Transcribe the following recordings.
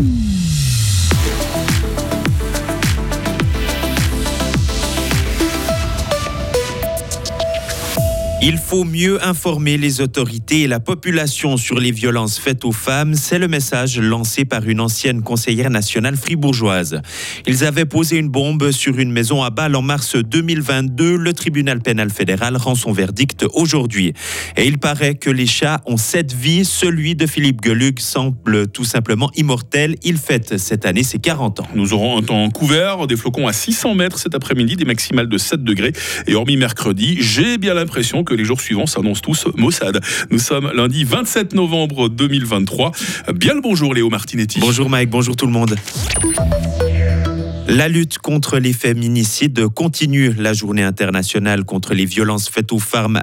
Bye. Il faut mieux informer les autorités et la population sur les violences faites aux femmes. C'est le message lancé par une ancienne conseillère nationale fribourgeoise. Ils avaient posé une bombe sur une maison à Bâle en mars 2022. Le tribunal pénal fédéral rend son verdict aujourd'hui. Et il paraît que les chats ont sept vies. Celui de Philippe Geluc semble tout simplement immortel. Il fête cette année ses 40 ans. Nous aurons un temps couvert, des flocons à 600 mètres cet après-midi, des maximales de 7 degrés. Et hormis mercredi, j'ai bien l'impression que que les jours suivants s'annoncent tous maussade. Nous sommes lundi 27 novembre 2023. Bien le bonjour Léo Martinetti. Bonjour Mike, bonjour tout le monde. La lutte contre les féminicides continue. La journée internationale contre les violences faites aux femmes,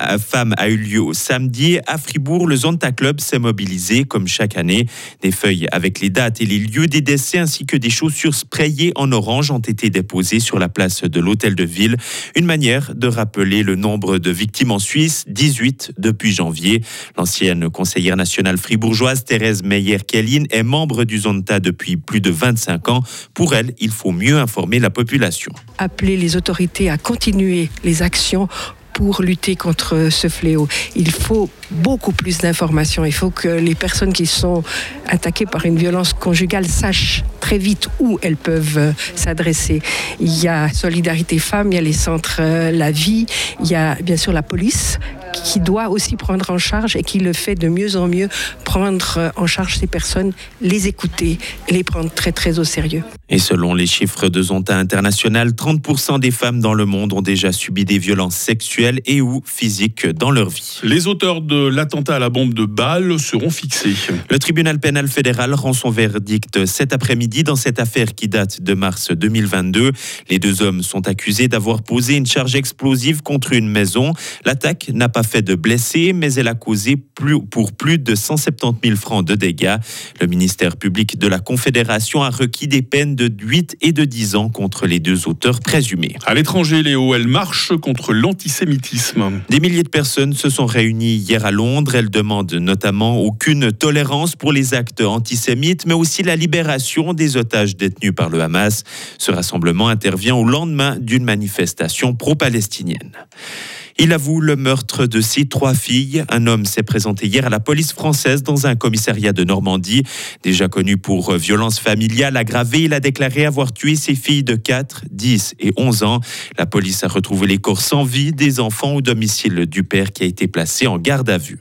a eu lieu samedi. À Fribourg, le Zonta Club s'est mobilisé, comme chaque année. Des feuilles avec les dates et les lieux des décès ainsi que des chaussures sprayées en orange ont été déposées sur la place de l'hôtel de ville. Une manière de rappeler le nombre de victimes en Suisse, 18 depuis janvier. L'ancienne conseillère nationale fribourgeoise Thérèse Meyer-Kellin est membre du Zonta depuis plus de 25 ans. Pour elle, il faut mieux informer la population. Appeler les autorités à continuer les actions pour lutter contre ce fléau. Il faut beaucoup plus d'informations. Il faut que les personnes qui sont attaquées par une violence conjugale sachent très vite où elles peuvent s'adresser. Il y a Solidarité Femmes, il y a les centres euh, La Vie, il y a bien sûr la police qui doit aussi prendre en charge et qui le fait de mieux en mieux, prendre en charge ces personnes, les écouter les prendre très très au sérieux. Et selon les chiffres de Zonta International, 30% des femmes dans le monde ont déjà subi des violences sexuelles et ou physiques dans leur vie. Les auteurs de l'attentat à la bombe de Bâle seront fixés. Le tribunal pénal fédéral rend son verdict cet après-midi dans cette affaire qui date de mars 2022. Les deux hommes sont accusés d'avoir posé une charge explosive contre une maison. L'attaque n'a pas fait de blessés, mais elle a causé plus, pour plus de 170 000 francs de dégâts. Le ministère public de la Confédération a requis des peines de 8 et de 10 ans contre les deux auteurs présumés. À l'étranger, Léo, elle marche contre l'antisémitisme. Des milliers de personnes se sont réunies hier à Londres. Elles demandent notamment aucune tolérance pour les actes antisémites, mais aussi la libération des otages détenus par le Hamas. Ce rassemblement intervient au lendemain d'une manifestation pro-palestinienne. Il avoue le meurtre de ses trois filles. Un homme s'est présenté hier à la police française dans un commissariat de Normandie. Déjà connu pour violence familiale aggravée, il a déclaré avoir tué ses filles de 4, 10 et 11 ans. La police a retrouvé les corps sans vie des enfants au domicile du père qui a été placé en garde à vue.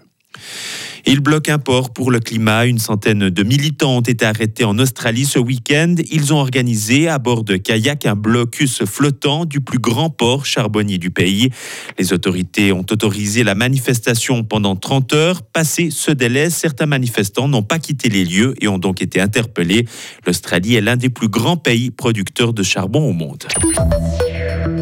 Il bloque un port pour le climat. Une centaine de militants ont été arrêtés en Australie ce week-end. Ils ont organisé à bord de kayak un blocus flottant du plus grand port charbonnier du pays. Les autorités ont autorisé la manifestation pendant 30 heures. Passé ce délai, certains manifestants n'ont pas quitté les lieux et ont donc été interpellés. L'Australie est l'un des plus grands pays producteurs de charbon au monde.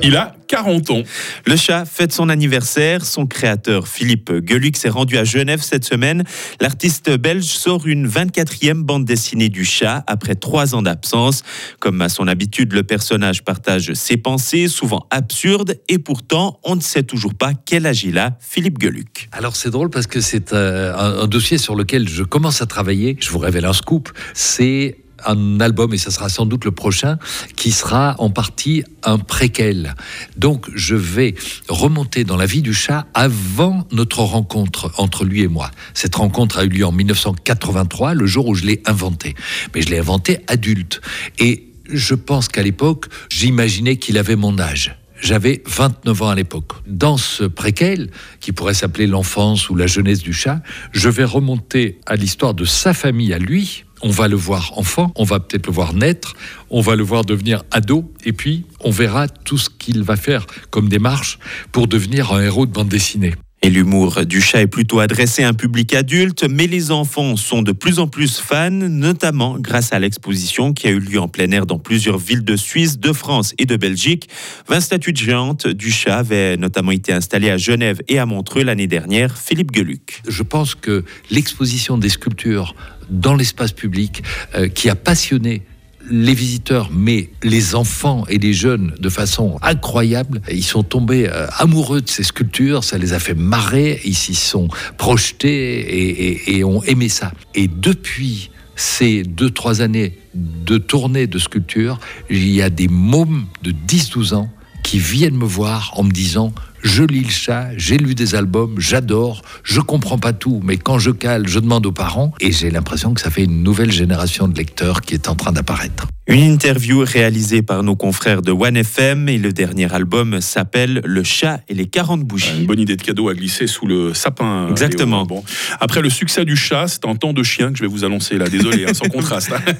Il a 40 ans. Le chat fête son anniversaire. Son créateur, Philippe Geluc, s'est rendu à Genève cette semaine. L'artiste belge sort une 24e bande dessinée du chat après trois ans d'absence. Comme à son habitude, le personnage partage ses pensées, souvent absurdes, et pourtant, on ne sait toujours pas quel âge il a, Philippe Geluc. Alors c'est drôle parce que c'est euh, un dossier sur lequel je commence à travailler. Je vous révèle un scoop. C'est un album, et ça sera sans doute le prochain, qui sera en partie un préquel. Donc je vais remonter dans la vie du chat avant notre rencontre entre lui et moi. Cette rencontre a eu lieu en 1983, le jour où je l'ai inventé. Mais je l'ai inventé adulte. Et je pense qu'à l'époque, j'imaginais qu'il avait mon âge. J'avais 29 ans à l'époque. Dans ce préquel, qui pourrait s'appeler l'enfance ou la jeunesse du chat, je vais remonter à l'histoire de sa famille à lui, on va le voir enfant, on va peut-être le voir naître, on va le voir devenir ado, et puis on verra tout ce qu'il va faire comme démarche pour devenir un héros de bande dessinée. Et l'humour du chat est plutôt adressé à un public adulte, mais les enfants sont de plus en plus fans, notamment grâce à l'exposition qui a eu lieu en plein air dans plusieurs villes de Suisse, de France et de Belgique. 20 statues géantes du chat avaient notamment été installées à Genève et à Montreux l'année dernière. Philippe Geluc. Je pense que l'exposition des sculptures dans l'espace public euh, qui a passionné les visiteurs, mais les enfants et les jeunes de façon incroyable. Ils sont tombés euh, amoureux de ces sculptures, ça les a fait marrer, ils s'y sont projetés et, ont aimé ça. Et depuis ces deux, trois années de tournée de sculpture, il y a des mômes de 10-12 ans qui viennent me voir en me disant je lis le chat, j'ai lu des albums, j'adore, je comprends pas tout, mais quand je cale, je demande aux parents, et j'ai l'impression que ça fait une nouvelle génération de lecteurs qui est en train d'apparaître. Une interview réalisée par nos confrères de One FM et le dernier album s'appelle Le chat et les 40 bougies. Une bonne idée de cadeau à glisser sous le sapin. Exactement. Bon. Après le succès du chat, c'est un temps de chien que je vais vous annoncer là. Désolé, hein, sans contraste. Hein.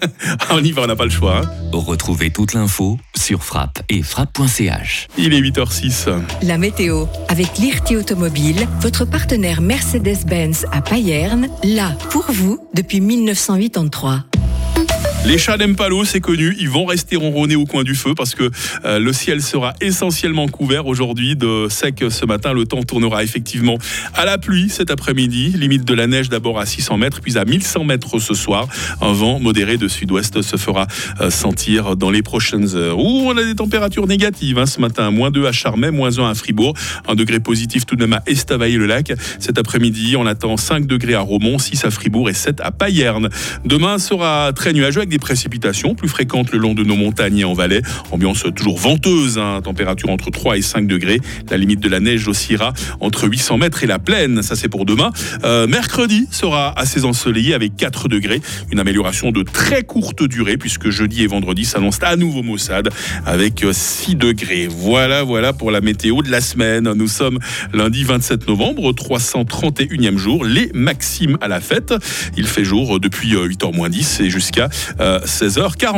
on y va, on n'a pas le choix. Hein. Retrouvez toute l'info sur frappe et frappe.ch. Il est 8h06. La météo avec l'IRT Automobile, votre partenaire Mercedes-Benz à Payerne, là pour vous depuis 1983. Les chats n'aiment pas l'eau, c'est connu. Ils vont rester ronronner au coin du feu parce que euh, le ciel sera essentiellement couvert aujourd'hui de sec ce matin. Le temps tournera effectivement à la pluie cet après-midi. Limite de la neige d'abord à 600 mètres, puis à 1100 mètres ce soir. Un vent modéré de sud-ouest se fera euh, sentir dans les prochaines heures. Ouh, on a des températures négatives hein, ce matin. Moins 2 à Charmey, moins 1 à Fribourg. Un degré positif tout de même à Estavayer-le-Lac. Cet après-midi, on attend 5 degrés à Romont, 6 à Fribourg et 7 à Payerne. Demain sera très nuageux avec précipitations plus fréquentes le long de nos montagnes et en vallée. Ambiance toujours venteuse, hein, température entre 3 et 5 degrés. La limite de la neige oscillera entre 800 mètres et la plaine. Ça, c'est pour demain. Euh, mercredi sera assez ensoleillé avec 4 degrés. Une amélioration de très courte durée puisque jeudi et vendredi s'annoncent à nouveau maussade avec 6 degrés. Voilà, voilà pour la météo de la semaine. Nous sommes lundi 27 novembre, 331e jour. Les maximes à la fête. Il fait jour depuis 8h moins 10 et jusqu'à 16h40.